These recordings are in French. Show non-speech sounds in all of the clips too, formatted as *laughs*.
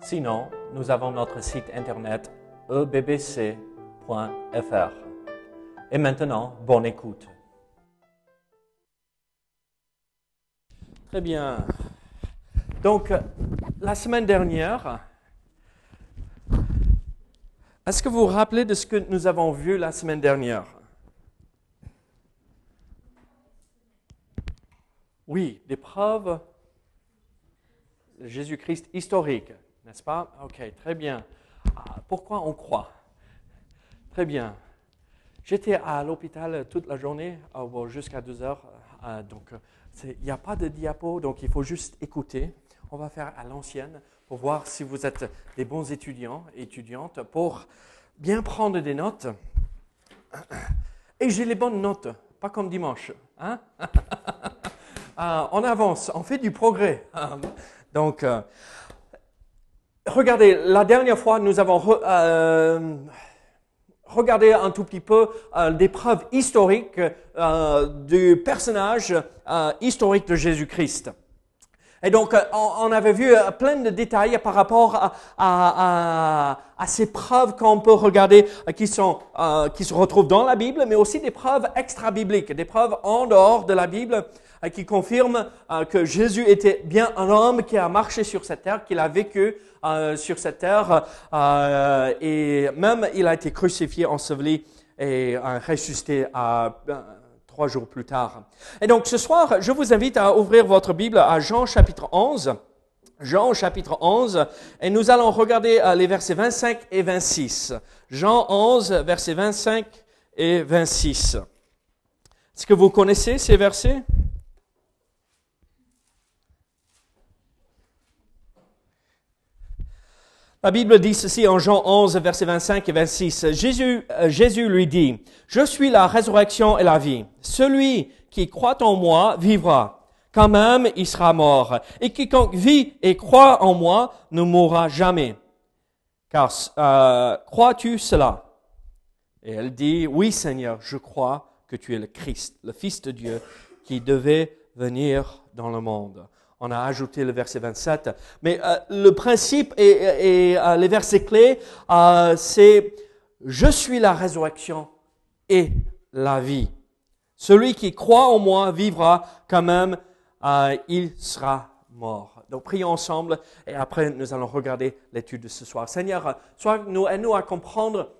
Sinon, nous avons notre site internet ebbc.fr. Et maintenant, bonne écoute. Très bien. Donc, la semaine dernière, est-ce que vous vous rappelez de ce que nous avons vu la semaine dernière? Oui, des preuves de Jésus-Christ historiques, n'est-ce pas? Ok, très bien. Ah, pourquoi on croit? Très bien. J'étais à l'hôpital toute la journée, ah, jusqu'à 2 heures. Ah, donc, il n'y a pas de diapo, donc il faut juste écouter. On va faire à l'ancienne pour voir si vous êtes des bons étudiants et étudiantes pour bien prendre des notes. Et j'ai les bonnes notes, pas comme dimanche. Hein? *laughs* On avance, on fait du progrès. *laughs* donc, euh, regardez, la dernière fois, nous avons euh, regardé un tout petit peu euh, des preuves historiques du personnage historique de Jésus-Christ. Et donc, on, avait vu plein de détails par rapport à, ces preuves qu'on peut regarder qui, se retrouvent dans la Bible, mais aussi des preuves extra-bibliques, des preuves en dehors de la Bible euh, qui confirme euh, que Jésus était bien un homme qui a marché sur cette terre, qu'il a vécu euh, sur cette terre, et même il a été crucifié, enseveli et ressuscité trois jours plus tard. Et donc ce soir, je vous invite à ouvrir votre Bible à Jean chapitre 11. Jean chapitre 11, et nous allons regarder les versets 25 et 26. Jean 11, versets 25 et 26. Est-ce que vous connaissez ces versets? La Bible dit ceci en Jean 11, versets 25 et 26. Jésus, euh, Jésus lui dit, Je suis la résurrection et la vie. Celui qui croit en moi vivra. Quand même, il sera mort. Et quiconque vit et croit en moi ne mourra jamais. Car euh, crois-tu cela? Et elle dit, Oui Seigneur, je crois que tu es le Christ, le Fils de Dieu, qui devait venir dans le monde on a ajouté le verset 27. Mais euh, le principe et, euh, les versets clés, euh, c'est je suis la résurrection et la vie. Celui qui croit en moi vivra quand même, il sera mort. Donc prions ensemble et après nous allons regarder l'étude de ce soir. Seigneur, sois nous aide-nous à comprendre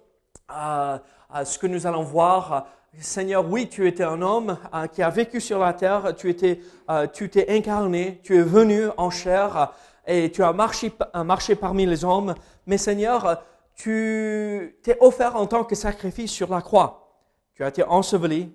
ce que nous allons voir Seigneur, oui, tu étais un homme euh, qui a vécu sur la terre, tu étais, euh, tu t'es incarné, tu es venu en chair et tu as marché, marché parmi les hommes. Mais Seigneur, tu t'es offert en tant que sacrifice sur la croix. Tu as été enseveli,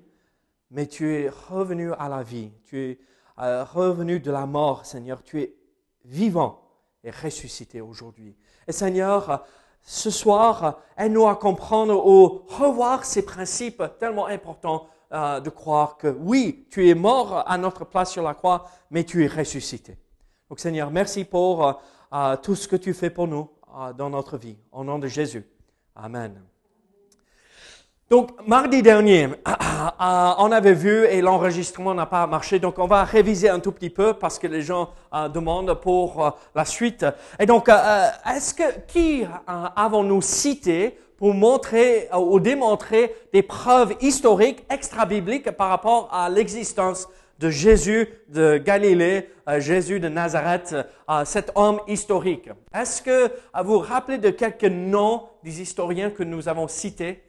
mais tu es revenu à la vie. Tu es euh, revenu de la mort, Seigneur. Tu es vivant et ressuscité aujourd'hui. Et Seigneur, ce soir, aide-nous à comprendre ou revoir ces principes tellement importants euh, de croire que oui, tu es mort à notre place sur la croix, mais tu es ressuscité. Donc Seigneur, merci pour euh, euh, tout ce que tu fais pour nous dans notre vie. Au nom de Jésus. Amen. Donc, mardi dernier, *clears throat* on avait vu et l'enregistrement n'a pas marché, donc on va réviser un tout petit peu parce que les gens euh, demandent pour euh, la suite. Et donc, euh, est-ce que qui avons-nous cité pour montrer ou démontrer des preuves historiques extra-bibliques par rapport à l'existence de Jésus de Galilée, Jésus de Nazareth, cet homme historique? Est-ce que vous vous rappelez de quelques noms des historiens que nous avons cités?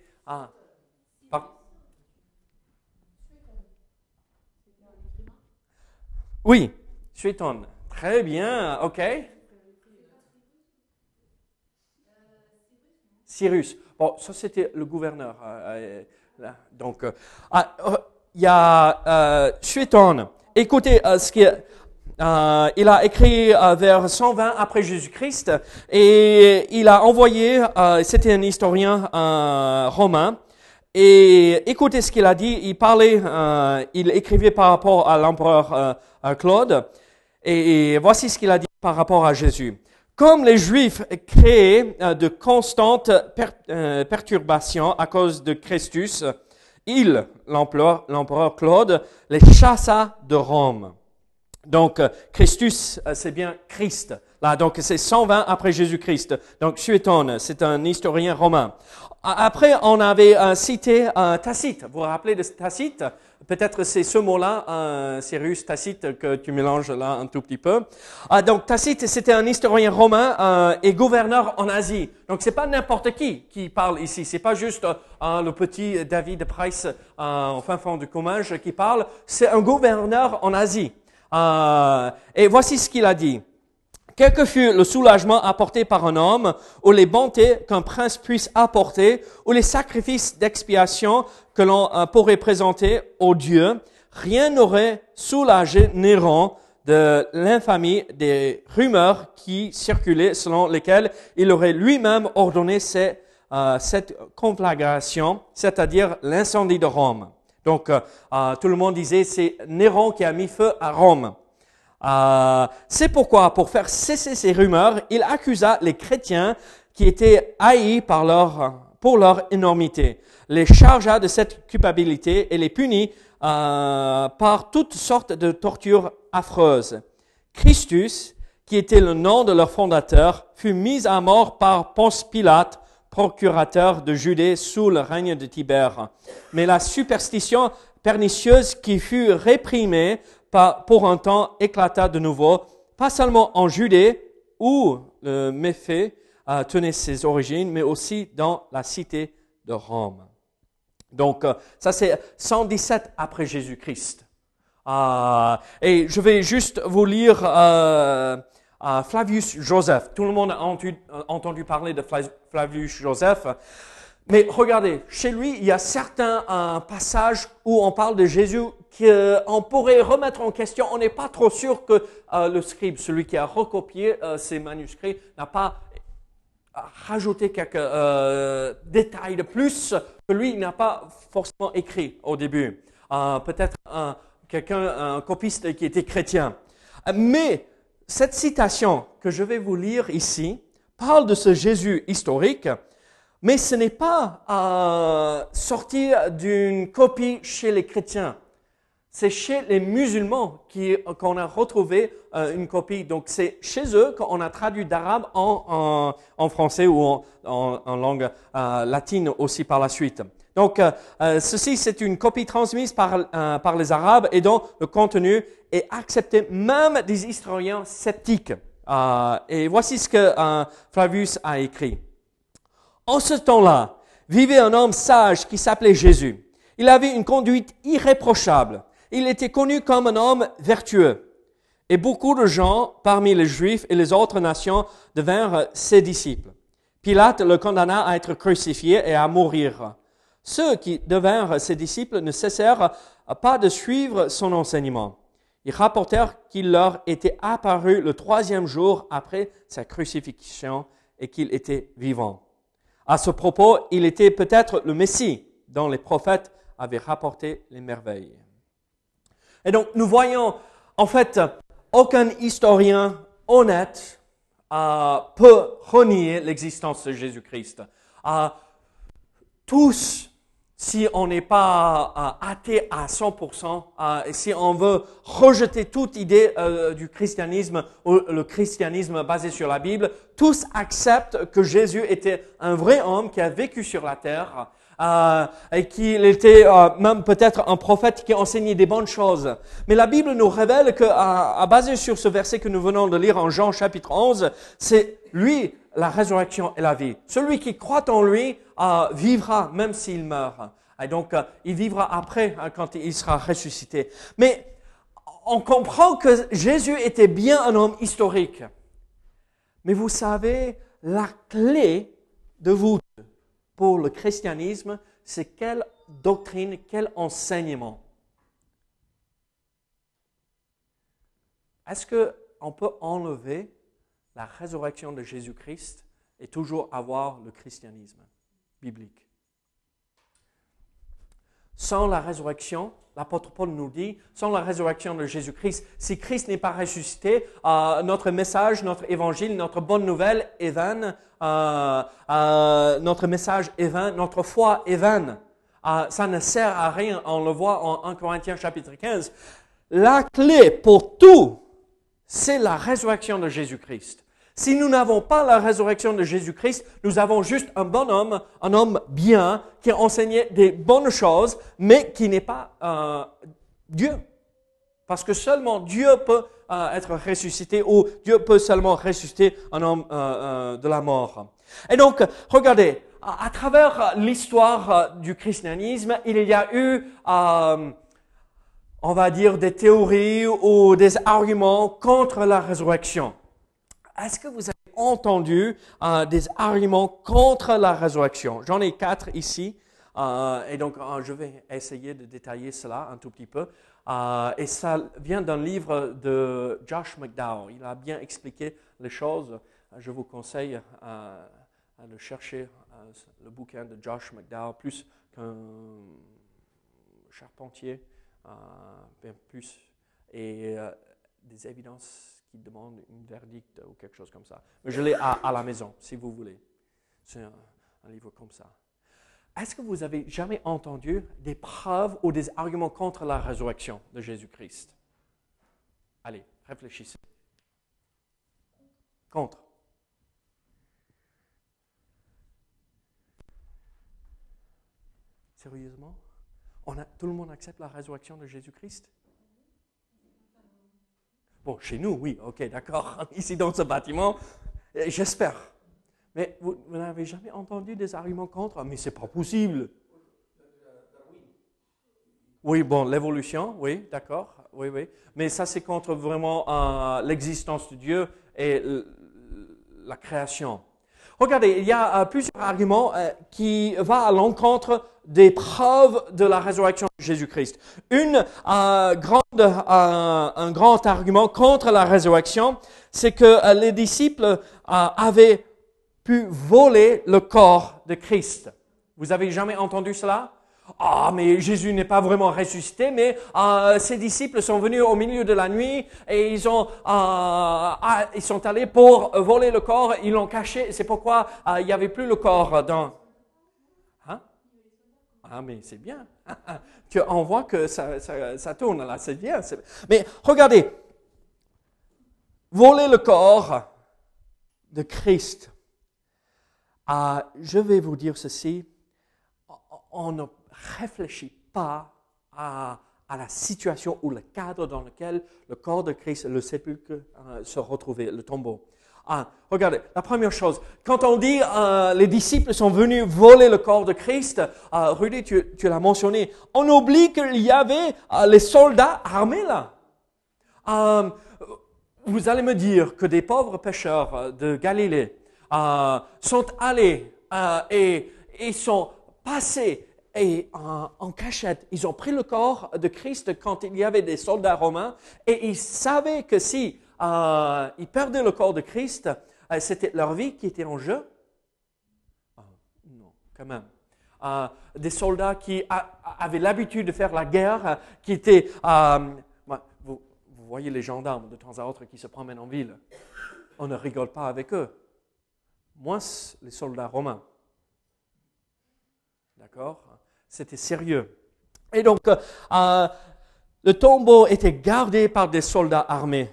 Oui, Suétone. Très bien, ok. Cyrus. Bon, ça c'était le gouverneur. Euh, euh, donc, euh, ah, il y a euh, Écoutez, ce il a écrit vers 120 après Jésus-Christ et il a envoyé, c'était un historien romain, et écoutez ce qu'il a dit. Il parlait, il écrivait par rapport à l'empereur Claude, et, voici ce qu'il a dit par rapport à Jésus. Comme les Juifs créaient de constantes perturbations à cause de Christus, il, l'empereur Claude, les chassa de Rome. Donc, euh, Christus, euh, c'est bien Christ. Là, donc, c'est 120 après Jésus-Christ. Donc, Suétone, c'est un historien romain. Après, on avait euh, cité Tacite. Vous vous rappelez de Tacite? Peut-être c'est ce mot-là, Cyrus Tacite, que tu mélanges là un tout petit peu. Ah, donc, Tacite, c'était un historien romain et gouverneur en Asie. Donc, c'est pas n'importe qui qui parle ici. C'est pas juste le petit David Price, au fin fond du qui parle. C'est un gouverneur en Asie. Euh, et voici ce qu'il a dit. Quel que fût le soulagement apporté par un homme, ou les bontés qu'un prince puisse apporter, ou les sacrifices d'expiation que l'on euh, pourrait présenter au Dieu, rien n'aurait soulagé Néron de l'infamie des rumeurs qui circulaient selon lesquelles il aurait lui-même ordonné euh, cette conflagration, c'est-à-dire l'incendie de Rome. Donc, euh, euh, tout le monde disait, c'est Néron qui a mis feu à Rome. Euh, c'est pourquoi, pour faire cesser ces rumeurs, il accusa les chrétiens qui étaient haïs par leur, pour leur énormité, les chargea de cette culpabilité et les punit par toutes sortes de tortures affreuses. Christus, qui était le nom de leur fondateur, fut mis à mort par Ponce Pilate procurateur de Judée sous le règne de Tibère. Mais la superstition pernicieuse qui fut réprimée pour un temps éclata de nouveau, pas seulement en Judée, où le méfait euh, tenait ses origines, mais aussi dans la cité de Rome. Donc, euh, ça c'est 117 après Jésus-Christ. Euh, et je vais juste vous lire Flavius Joseph. Tout le monde a entendu, parler de Flavius Joseph. Mais regardez, chez lui, il y a certains euh, passages où on parle de Jésus qu'on pourrait remettre en question. On n'est pas trop sûr que euh, le scribe, celui qui a recopié euh, ces manuscrits, n'a pas rajouté quelques détails de plus que lui n'a pas forcément écrit au début. Peut-être quelqu'un, un copiste qui était chrétien. Mais cette citation que je vais vous lire ici parle de ce Jésus historique, mais ce n'est pas euh, sorti d'une copie chez les chrétiens. C'est chez les musulmans qu'on a retrouvé euh, une copie. Donc c'est chez eux qu'on a traduit d'arabe en, français ou en, en langue euh, latine aussi par la suite. Donc, euh, euh, ceci, c'est une copie transmise par, euh, par les Arabes et dont le contenu est accepté même des historiens sceptiques. et voici ce que Flavius a écrit. En ce temps-là, vivait un homme sage qui s'appelait Jésus. Il avait une conduite irréprochable. Il était connu comme un homme vertueux. Et beaucoup de gens parmi les Juifs et les autres nations devinrent ses disciples. Pilate le condamna à être crucifié et à mourir. Ceux qui devinrent ses disciples ne cessèrent pas de suivre son enseignement. Ils rapportèrent qu'il leur était apparu le troisième jour après sa crucifixion et qu'il était vivant. À ce propos, il était peut-être le Messie dont les prophètes avaient rapporté les merveilles. Et donc, nous voyons, en fait, aucun historien honnête peut renier l'existence de Jésus-Christ. Tous si on n'est pas euh, athée à 100%, euh, si on veut rejeter toute idée euh, du christianisme ou le christianisme basé sur la Bible, tous acceptent que Jésus était un vrai homme qui a vécu sur la terre et qu'il était même peut-être un prophète qui enseignait des bonnes choses. Mais la Bible nous révèle que, à, basé sur ce verset que nous venons de lire en Jean chapitre 11, c'est lui la résurrection et la vie. Celui qui croit en lui euh, vivra même s'il meurt. Et donc, euh, il vivra après hein, quand il sera ressuscité. Mais on comprend que Jésus était bien un homme historique. Mais vous savez, la clé de vous pour le christianisme, c'est quelle doctrine, quel enseignement? Est-ce qu'on peut enlever la résurrection de Jésus-Christ et toujours avoir le christianisme? Sans la résurrection, l'apôtre Paul nous dit, sans la résurrection de Jésus-Christ, si Christ n'est pas ressuscité, euh, notre message, notre évangile, notre bonne nouvelle est vaine, euh, euh, notre message est vain, notre foi est vaine. ça ne sert à rien, on le voit en 1 Corinthiens chapitre 15. La clé pour tout, c'est la résurrection de Jésus-Christ. Si nous n'avons pas la résurrection de Jésus-Christ, nous avons juste un bon homme, un homme bien, qui a enseigné des bonnes choses, mais qui n'est pas euh, Dieu. Parce que seulement Dieu peut euh, être ressuscité ou Dieu peut seulement ressusciter un homme euh, de la mort. Et donc, regardez, à, travers l'histoire du christianisme, il y a eu, on va dire, des théories ou des arguments contre la résurrection. Est-ce que vous avez entendu euh, des arguments contre la résurrection? J'en ai quatre ici. Euh, et donc, euh, je vais essayer de détailler cela un tout petit peu. et ça vient d'un livre de Josh McDowell. Il a bien expliqué les choses. Je vous conseille de chercher le bouquin de Josh McDowell, plus qu'un charpentier, bien plus, et des évidences qui demande une verdict ou quelque chose comme ça. Mais je l'ai à, la maison, si vous voulez. C'est un, livre comme ça. Est-ce que vous avez jamais entendu des preuves ou des arguments contre la résurrection de Jésus-Christ? Allez, réfléchissez. Contre. Sérieusement? Tout le monde accepte la résurrection de Jésus-Christ? Bon, chez nous, oui, ok, d'accord. *laughs* Ici dans ce bâtiment, euh, j'espère. Mais vous, n'avez jamais entendu des arguments contre? Ah, Mais c'est pas possible. Oui, bon, l'évolution, oui, d'accord, oui, oui. Mais ça, c'est contre vraiment euh, l'existence de Dieu et la création. Regardez, il y a euh, plusieurs arguments qui vont à l'encontre des preuves de la résurrection de Jésus-Christ. Une euh, grande, euh, un grand argument contre la résurrection, c'est que euh, les disciples avaient pu voler le corps de Christ. Vous avez jamais entendu cela? Ah, mais Jésus n'est pas vraiment ressuscité, mais ses disciples sont venus au milieu de la nuit et ils ont, ah, ils sont allés pour voler le corps, ils l'ont caché. C'est pourquoi il n'y avait plus le corps dans, ah, mais c'est bien. *laughs* On voit que ça, tourne là, c'est bien. Mais regardez, voler le corps de Christ. Ah, je vais vous dire ceci, on réfléchit pas à, la situation ou le cadre dans lequel le corps de Christ, le sépulcre, euh, se retrouvait, le tombeau. Ah, regardez, la première chose, quand on dit euh, les disciples sont venus voler le corps de Christ, euh, Rudy, tu, l'as mentionné, on oublie qu'il y avait euh, les soldats armés là. Vous allez me dire que des pauvres pêcheurs de Galilée sont allés et, et sont passés et en, cachette, ils ont pris le corps de Christ quand il y avait des soldats romains et ils savaient que si euh, ils perdaient le corps de Christ, euh, c'était leur vie qui était en jeu ah, Non, quand même. Euh, des soldats qui avaient l'habitude de faire la guerre, qui étaient... Vous, vous, voyez les gendarmes de temps à autre qui se promènent en ville. On ne rigole pas avec eux. Moins les soldats romains. D'accord? C'était sérieux. Et donc, le tombeau était gardé par des soldats armés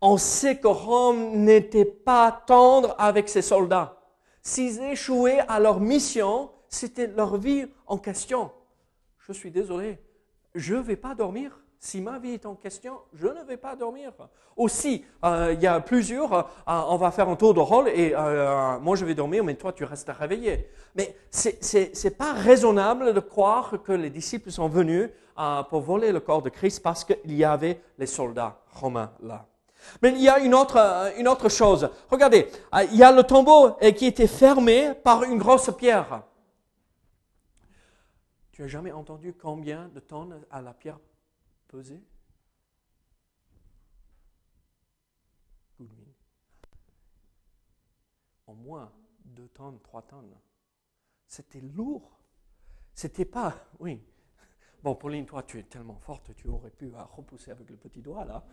on sait que Rome n'était pas tendre avec ses soldats. S'ils échouaient à leur mission, c'était leur vie en question. Je suis désolé, je ne vais pas dormir. Si ma vie est en question, je ne vais pas dormir. Aussi, euh, il y a plusieurs, euh, on va faire un tour de rôle et euh, moi je vais dormir, mais toi tu restes réveillé. Mais c'est n'est pas raisonnable de croire que les disciples sont venus pour voler le corps de Christ parce qu'il y avait les soldats romains là. Mais il y a une autre, euh, chose. Regardez, euh, il y a le tombeau euh, qui était fermé par une grosse pierre. Tu as jamais entendu combien de tonnes a la pierre peser Goodwin. En moins 2 tonnes, 3 tonnes. C'était lourd. C'était pas, oui. Bon, Pauline, toi, tu es tellement forte, tu aurais pu repousser avec le petit doigt, là.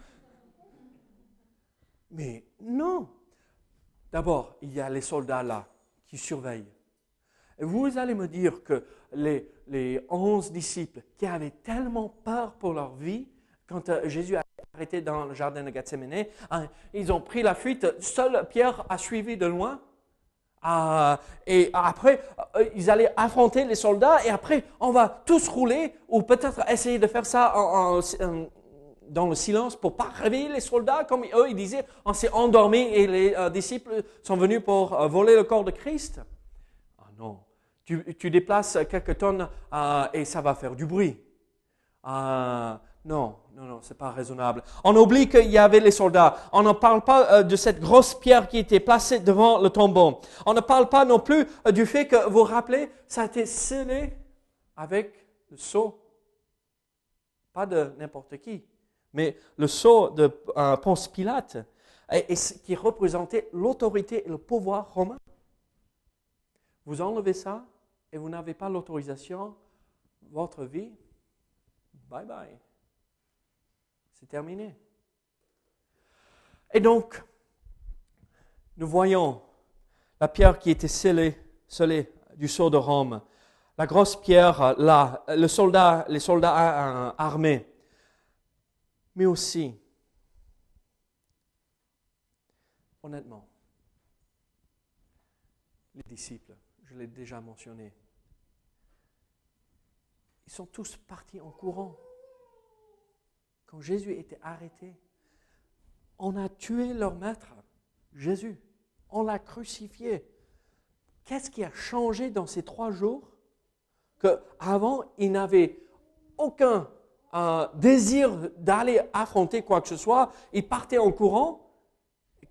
Mais non. D'abord, il y a les soldats, là, qui surveillent. Vous allez me dire que les, onze disciples qui avaient tellement peur pour leur vie, quand euh, Jésus a arrêté dans le jardin de Gethsemane, hein, ils ont pris la fuite. Seul Pierre a suivi de loin. Ah, et après, euh, ils allaient affronter les soldats et après, on va tous rouler ou peut-être essayer de faire ça dans le silence pour pas réveiller les soldats, comme eux, ils disaient, on s'est endormi et les euh, disciples sont venus pour voler le corps de Christ. Non, tu, déplaces quelques tonnes et ça va faire du bruit. Ah, non, non, non, c'est pas raisonnable. On oublie qu'il y avait les soldats. On ne parle pas euh, de cette grosse pierre qui était placée devant le tombeau. On ne parle pas non plus euh, du fait que, vous vous rappelez, ça a été scellé avec le sceau. Pas de n'importe qui, mais le sceau de euh, Ponce Pilate, qui représentait l'autorité et le pouvoir romain. Vous enlevez ça et vous n'avez pas l'autorisation, votre vie, bye bye. C'est terminé. Et donc, nous voyons la pierre qui était scellée, scellée du sceau de Rome, la grosse pierre là, le soldat, les soldats armés, mais aussi, honnêtement, les disciples, je l'ai déjà mentionné, ils sont tous partis en courant quand Jésus était arrêté, on a tué leur maître, Jésus. On l'a crucifié. Qu'est-ce qui a changé dans ces trois jours? Qu'avant, il n'avait aucun euh, désir d'aller affronter quoi que ce soit. Il partait en courant.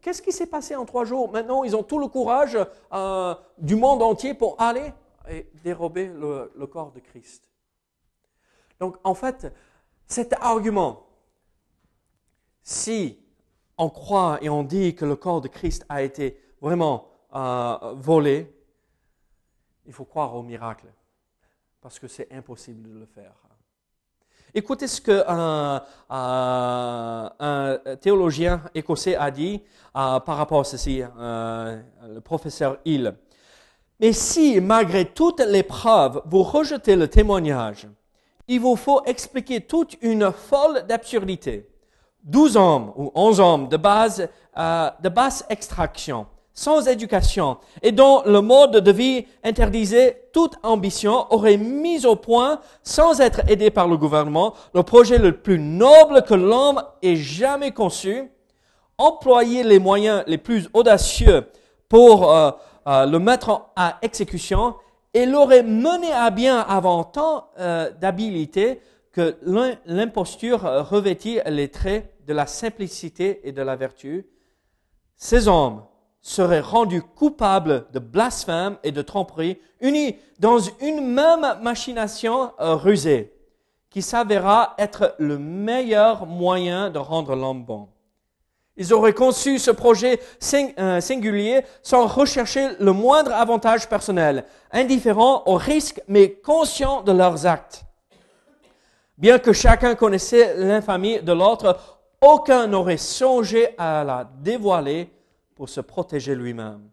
Qu'est-ce qui s'est passé en trois jours? Maintenant, ils ont tout le courage euh, du monde entier pour aller et dérober le corps de Christ. Donc, en fait, cet argument, si on croit et on dit que le corps de Christ a été vraiment euh, volé, il faut croire au miracle, parce que c'est impossible de le faire. Écoutez ce qu'un un théologien écossais a dit euh, par rapport à ceci, euh, le professeur Hill. Mais si, malgré toutes les preuves, vous rejetez le témoignage, il vous faut expliquer toute une folle d'absurdité. Douze hommes ou onze hommes de base, euh, de basse extraction, sans éducation, et dont le mode de vie interdisait toute ambition, auraient mis au point, sans être aidés par le gouvernement, le projet le plus noble que l'homme ait jamais conçu, employer les moyens les plus audacieux pour euh, euh, le mettre à exécution, et l'aurait mené à bien avant tant euh, d'habileté que l'imposture euh, revêtit les traits de la simplicité et de la vertu. Ces hommes seraient rendus coupables de blasphème et de tromperie, unis dans une même machination euh, rusée, qui s'avéra être le meilleur moyen de rendre l'homme bon. Ils auraient conçu ce projet euh, singulier sans rechercher le moindre avantage personnel, indifférents au risque mais conscients de leurs actes. Bien que chacun connaissait l'infamie de l'autre, aucun n'aurait songé à la dévoiler pour se protéger lui-même.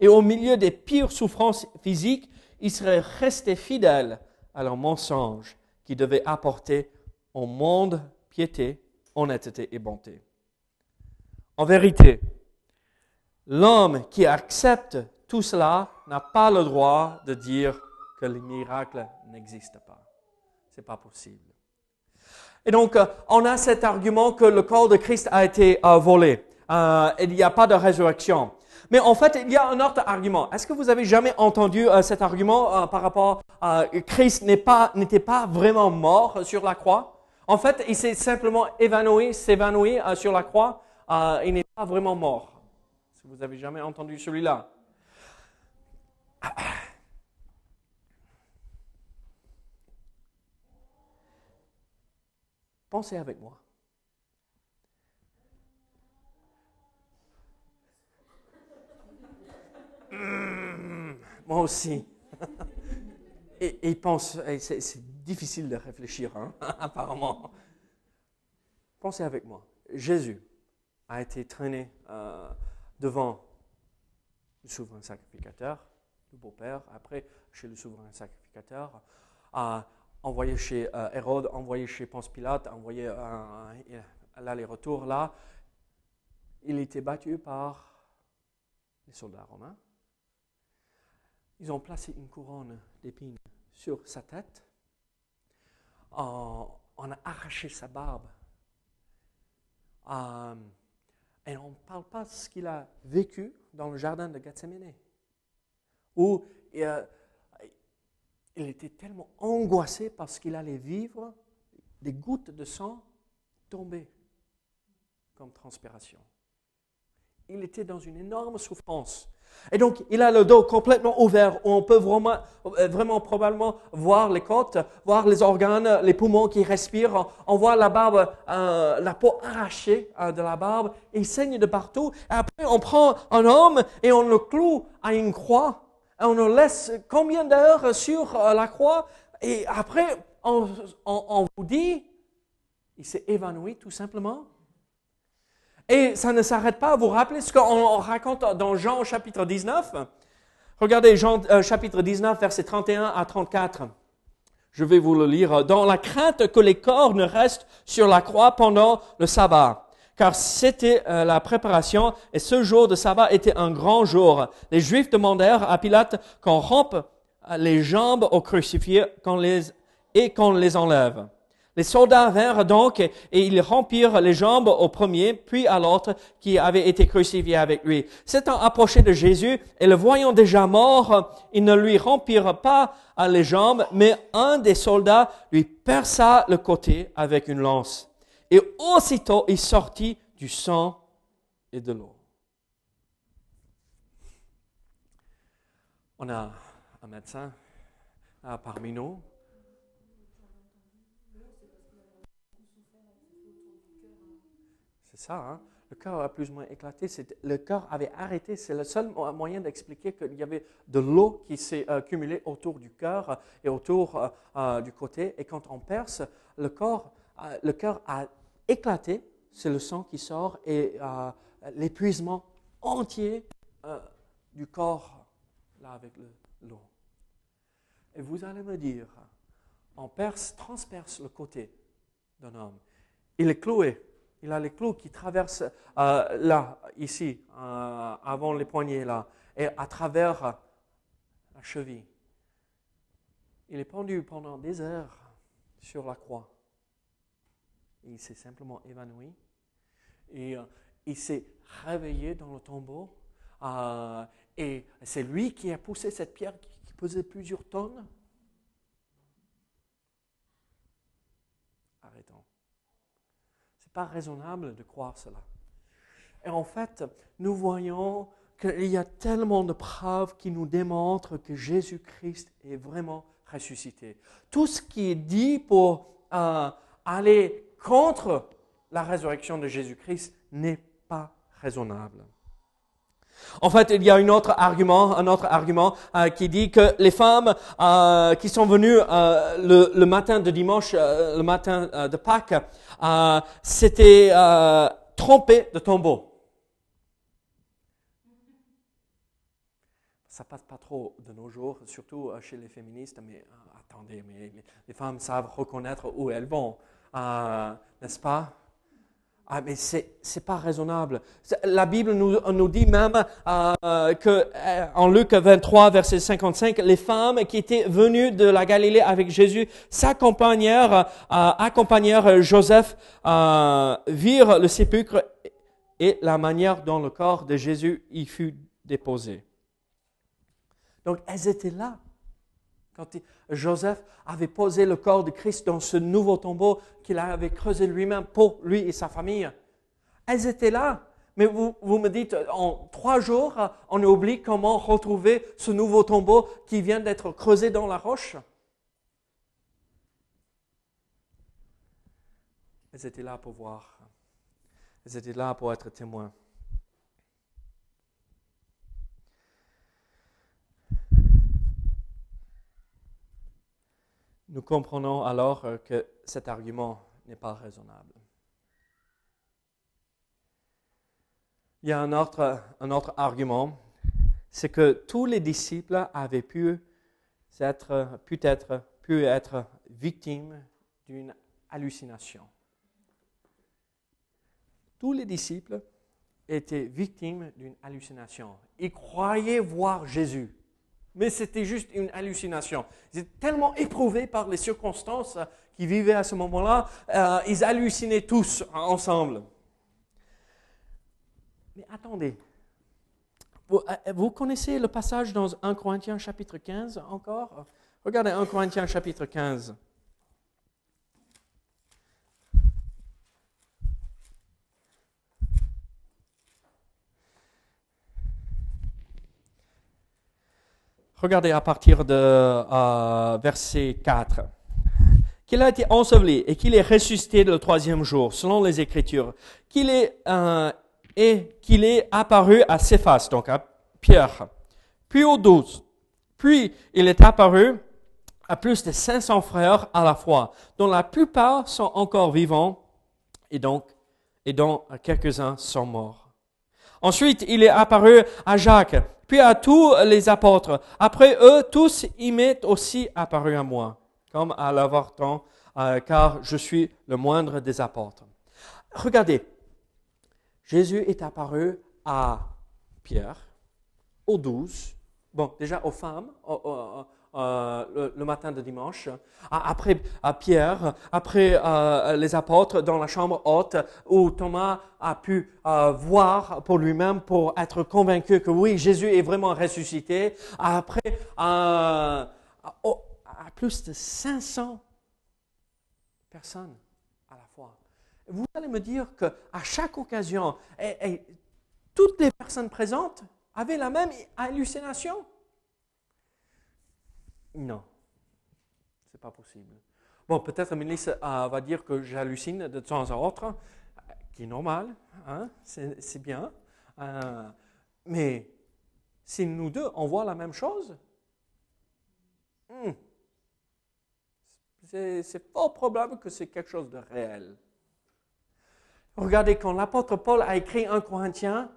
Et au milieu des pires souffrances physiques, ils seraient restés fidèles à leur mensonge qui devait apporter au monde piété, honnêteté et bonté. En vérité, l'homme qui accepte tout cela n'a pas le droit de dire que les miracles n'existent pas. C'est pas possible. Et donc, euh, on a cet argument que le corps de Christ a été euh, volé. Euh, il n'y a pas de résurrection. Mais en fait, il y a un autre argument. Est-ce que vous avez jamais entendu cet argument par rapport à Christ n'était pas, vraiment mort sur la croix? En fait, il s'est simplement évanoui, s'évanouit sur la croix euh, il n'est pas vraiment mort. Si vous avez jamais entendu celui-là? *coughs* Pensez avec moi. Moi aussi. *laughs* et, ils pensent, c'est difficile de réfléchir, hein, *laughs* apparemment. Pensez avec moi. Jésus a été traîné euh, devant le souverain sacrificateur, le beau-père, après chez le souverain sacrificateur, envoyé chez euh, Hérode, envoyé chez Ponce Pilate, envoyé à l'aller-retour là. Il était battu par les soldats romains. Ils ont placé une couronne d'épines sur sa tête. On, a arraché sa barbe. Euh, et on ne parle pas de ce qu'il a vécu dans le jardin de Gethsemane, où euh, il était tellement angoissé parce qu'il allait vivre des gouttes de sang tomber comme transpiration. Il était dans une énorme souffrance. Et donc, il a le dos complètement ouvert, on peut vraiment, euh, vraiment probablement voir les côtes, voir les organes, les poumons qui respirent. On voit la barbe, euh, la peau arrachée euh, de la barbe. Il saigne de partout. Et après, on prend un homme et on le cloue à une croix. Et on le laisse combien d'heures sur la croix? Et après, on vous dit, il s'est évanoui tout simplement. Et ça ne s'arrête pas. Vous vous rappelez ce qu'on raconte dans Jean chapitre 19 Regardez Jean euh, chapitre 19, versets 31 à 34. Je vais vous le lire. Dans la crainte que les corps ne restent sur la croix pendant le sabbat. Car c'était euh, la préparation et ce jour de sabbat était un grand jour. Les Juifs demandèrent à Pilate qu'on rompe les jambes aux crucifiés et qu'on les enlève. Les soldats vinrent donc et ils rompirent les jambes au premier, puis à l'autre qui avait été crucifié avec lui. S'étant approché de Jésus et le voyant déjà mort, ils ne lui rompirent pas les jambes, mais un des soldats lui perça le côté avec une lance. Et aussitôt il sortit du sang et de l'eau. On a un médecin parmi nous ça. Hein. Le cœur a plus ou moins éclaté. Le cœur avait arrêté. C'est le seul moyen d'expliquer qu'il y avait de l'eau qui s'est accumulée autour du cœur et autour euh, euh, du côté. Et quand on perce, le, corps, euh, le cœur a éclaté. C'est le sang qui sort et l'épuisement entier du corps, là, avec l'eau. Et vous allez me dire, on perce, transperce le côté d'un homme. Il est cloué il a les clous qui traversent euh, là, ici, euh, avant les poignets là, et à travers la cheville. Il est pendu pendant des heures sur la croix. il s'est simplement évanoui. Et euh, il s'est réveillé dans le tombeau. et c'est lui qui a poussé cette pierre qui pesait plusieurs tonnes. Pas raisonnable de croire cela. Et en fait, nous voyons qu'il y a tellement de preuves qui nous démontrent que Jésus-Christ est vraiment ressuscité. Tout ce qui est dit pour euh, aller contre la résurrection de Jésus-Christ n'est pas raisonnable. En fait, il y a un autre argument, un autre argument euh, qui dit que les femmes euh, qui sont venues euh, le, matin de dimanche, le matin de Pâques, s'étaient trompées de tombeau. Ça passe pas trop de nos jours, surtout chez les féministes. Mais attendez, mais les femmes savent reconnaître où elles vont, n'est-ce pas? Ah, mais c'est n'est pas raisonnable. La Bible nous, nous dit même euh, que euh, en Luc 23, verset 55, les femmes qui étaient venues de la Galilée avec Jésus s'accompagnèrent, euh, accompagnèrent Joseph, euh, virent le sépulcre et la manière dont le corps de Jésus y fut déposé. Donc elles étaient là quand Joseph avait posé le corps de Christ dans ce nouveau tombeau qu'il avait creusé lui-même pour lui et sa famille. Elles étaient là. Mais vous, vous me dites, en trois jours, on oublie comment retrouver ce nouveau tombeau qui vient d'être creusé dans la roche. Elles étaient là pour voir. Elles étaient là pour être témoins. Nous comprenons alors euh, que cet argument n'est pas raisonnable. Il y a un autre, argument, c'est que tous les disciples avaient pu être, pu être, pu être victimes d'une hallucination. Tous les disciples étaient victimes d'une hallucination. Ils croyaient voir Jésus, mais c'était juste une hallucination. Ils étaient tellement éprouvés par les circonstances qu'ils vivaient à ce moment-là, euh, ils hallucinaient tous ensemble. Mais attendez, vous, euh, vous, connaissez le passage dans 1 Corinthiens chapitre 15 encore? Regardez 1 Corinthiens chapitre 15. Regardez à partir de euh, verset 4. Qu'il a été enseveli et qu'il est ressuscité le troisième jour, selon les Écritures. Qu'il est, euh, et qu'il est apparu à Céphas, donc à Pierre, puis aux douze. Puis il est apparu à plus de 500 frères à la fois, dont la plupart sont encore vivants et donc, et dont quelques-uns sont morts. Ensuite, il est apparu à Jacques, puis à tous les apôtres. Après eux, tous y m'est aussi apparu à moi, comme à l'avorton, euh, car je suis le moindre des apôtres. Regardez, Jésus est apparu à Pierre, aux douze, bon, déjà aux femmes, euh, le, matin de dimanche, après à Pierre, après euh, les apôtres dans la chambre haute où Thomas a pu euh, voir pour lui-même pour être convaincu que oui, Jésus est vraiment ressuscité. Après, plus de 500 personnes à la fois. Vous allez me dire que à chaque occasion, toutes les personnes présentes avaient la même hallucination. Non, c'est pas possible. Bon, peut-être Mélisse euh, va dire que j'hallucine de temps en temps, qui est normal, hein? c'est bien. Euh, mais si nous deux, on voit la même chose, hmm, c'est fort probable que c'est quelque chose de réel. Regardez, quand l'apôtre Paul a écrit un Corinthien,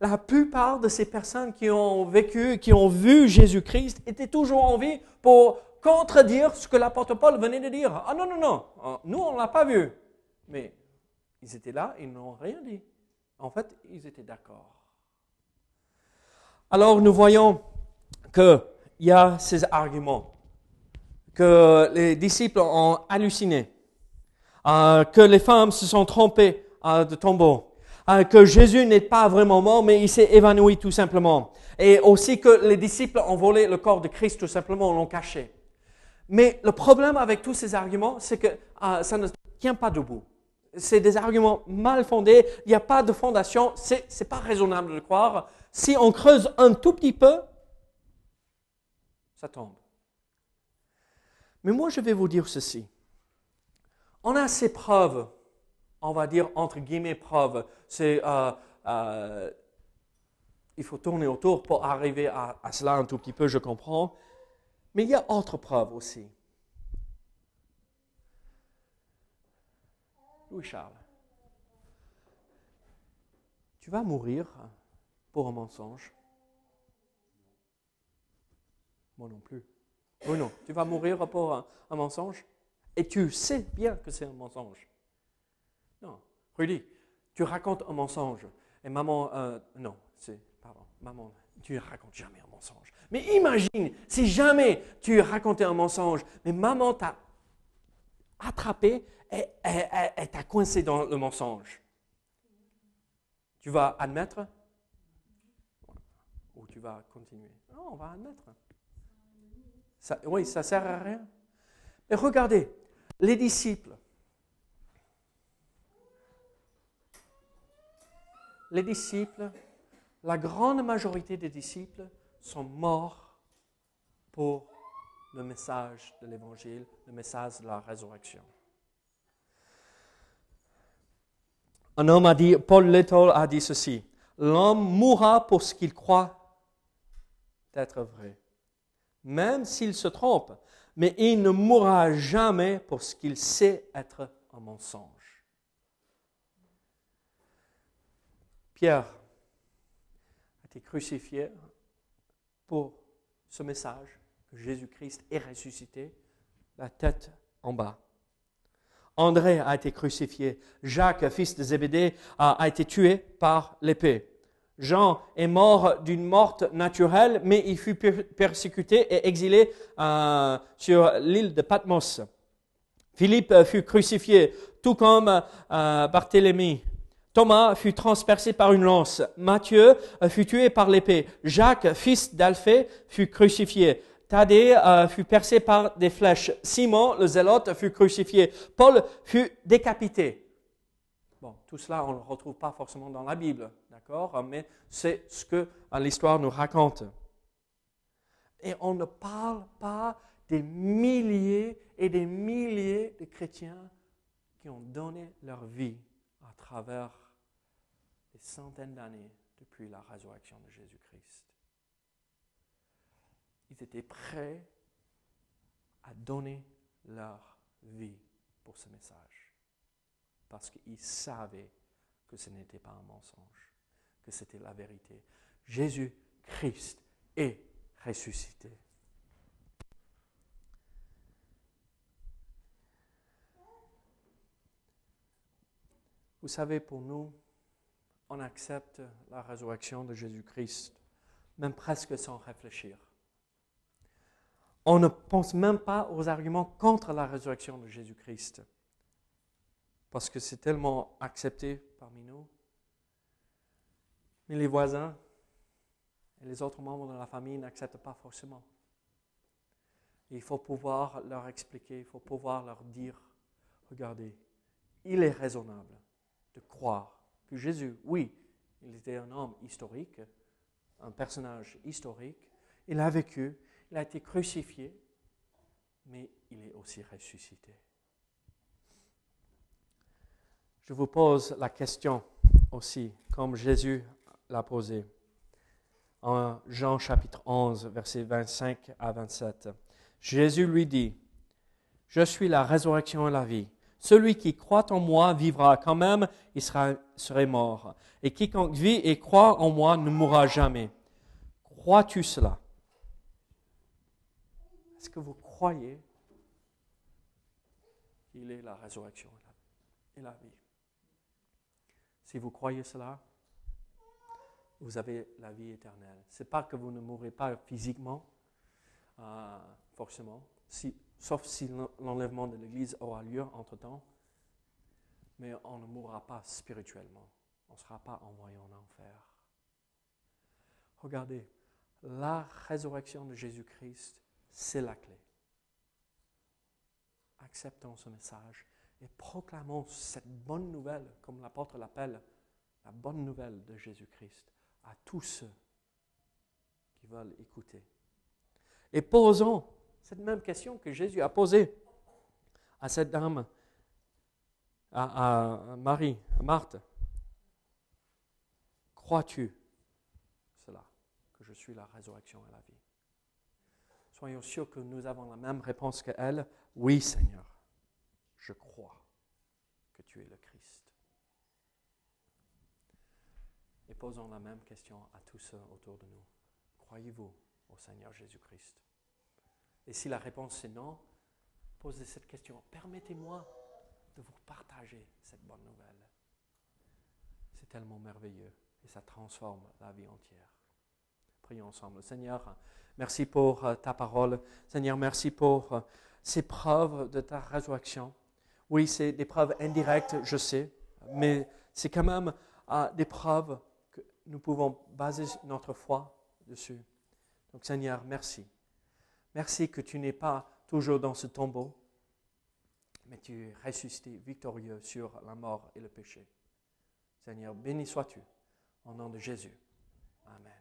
la plupart de ces personnes qui ont vécu, qui ont vu Jésus-Christ, étaient toujours en vie pour contredire ce que l'apôtre Paul venait de dire. Ah non, non, non, ah, nous, on ne l'a pas vu. Mais ils étaient là, ils n'ont rien dit. En fait, ils étaient d'accord. Alors nous voyons qu'il y a ces arguments, que les disciples ont halluciné, euh, que les femmes se sont trompées euh, de tombeau, euh, que Jésus n'est pas vraiment mort, mais il s'est évanoui tout simplement. Et aussi que les disciples ont volé le corps de Christ tout simplement, l'ont caché. Mais le problème avec tous ces arguments, c'est que euh, ça ne tient pas debout. C'est des arguments mal fondés, il n'y a pas de fondation, c'est n'est pas raisonnable de croire. Si on creuse un tout petit peu, ça tombe. Mais moi, je vais vous dire ceci. On a ces preuves on va dire, entre guillemets, preuve. C'est, euh, euh, il faut tourner autour pour arriver à, cela un tout petit peu, je comprends. Mais il y a autre preuve aussi. Louis-Charles, tu vas mourir pour un mensonge. Moi non plus. Oui, non, tu vas mourir pour un mensonge. Et tu sais bien que c'est un mensonge. Rudy, tu racontes un mensonge. Et maman, euh, non, c'est, pardon, maman, tu ne racontes jamais un mensonge. Mais imagine, si jamais tu racontais un mensonge, mais maman t'a attrapé et t'a coincé dans le mensonge. Tu vas admettre? Ou tu vas continuer? Non, on va admettre. oui, ça ne sert à rien. Mais regardez, les disciples, les disciples, la grande majorité des disciples sont morts pour le message de l'Évangile, le message de la résurrection. Un homme a dit, Paul Little a dit ceci, l'homme mourra pour ce qu'il croit être vrai, même s'il se trompe. mais il ne mourra jamais pour ce qu'il sait être un mensonge. Pierre a été crucifié pour ce message que Jésus-Christ est ressuscité, la tête en bas. André a été crucifié. Jacques, fils de Zébédée, a, été tué par l'épée. Jean est mort d'une mort naturelle, mais il fut persécuté et exilé euh, sur l'île de Patmos. Philippe fut crucifié, tout comme euh, Barthélemy. Thomas fut transpercé par une lance. Matthieu fut tué par l'épée. Jacques, fils d'Alphée, fut crucifié. Thaddée euh, fut percé par des flèches. Simon, le zélote, fut crucifié. Paul fut décapité. Bon, tout cela, on ne le retrouve pas forcément dans la Bible, d'accord Mais c'est ce que euh, l'histoire nous raconte. Et on ne parle pas des milliers et des milliers de chrétiens qui ont donné leur vie à travers des centaines d'années depuis la résurrection de Jésus-Christ ils étaient prêts à donner leur vie pour ce message. Parce qu'ils savaient que ce n'était pas un mensonge, que c'était la vérité. Jésus-Christ est ressuscité. Vous savez, pour nous, on accepte la résurrection de Jésus-Christ, même presque sans réfléchir on ne pense même pas aux arguments contre la résurrection de Jésus-Christ. Parce que c'est tellement accepté parmi nous. Mais les voisins et les autres membres de la famille n'acceptent pas forcément. il faut pouvoir leur expliquer, il faut pouvoir leur dire, regardez, il est raisonnable de croire que Jésus, oui, il était un homme historique, un personnage historique, il a vécu, il a été crucifié, mais il est aussi ressuscité. Je vous pose la question aussi, comme Jésus l'a posée en Jean chapitre 11, versets 25 à 27. Jésus lui dit, Je suis la résurrection et la vie. Celui qui croit en moi vivra quand même, il sera, serait mort. Et quiconque vit et croit en moi ne mourra jamais. Crois-tu cela? Est-ce que vous croyez qu'il est la résurrection et la vie? Si vous croyez cela, vous avez la vie éternelle. Ce n'est pas que vous ne mourrez pas physiquement, euh, forcément, sauf si l'enlèvement de l'Église aura lieu entre-temps, mais on ne mourra pas spirituellement. On ne sera pas envoyé en enfer. Regardez, la résurrection de Jésus-Christ c'est la clé. Acceptons ce message et proclamons cette bonne nouvelle, comme l'apôtre l'appelle, la bonne nouvelle de Jésus-Christ à tous ceux qui veulent écouter. Et posons cette même question que Jésus a posée à cette dame, à, Marie, à Marthe. Crois-tu cela, que je suis la résurrection et la vie? Soyons sûrs que nous avons la même réponse qu'elle. Oui, Seigneur, je crois que tu es le Christ. Et posons la même question à tous ceux autour de nous. Croyez-vous au Seigneur Jésus-Christ? Et si la réponse est non, posez cette question. Permettez-moi de vous partager cette bonne nouvelle. C'est tellement merveilleux et ça transforme la vie entière. Prions ensemble. Seigneur, merci pour euh, ta parole. Seigneur, merci pour euh, ces preuves de ta résurrection. Oui, c'est des preuves indirectes, je sais, mais c'est quand même euh, des preuves que nous pouvons baser notre foi dessus. Donc Seigneur, merci. Merci que tu n'es pas toujours dans ce tombeau, mais tu es ressuscité victorieux sur la mort et le péché. Seigneur, béni sois-tu. Au nom de Jésus. Amen.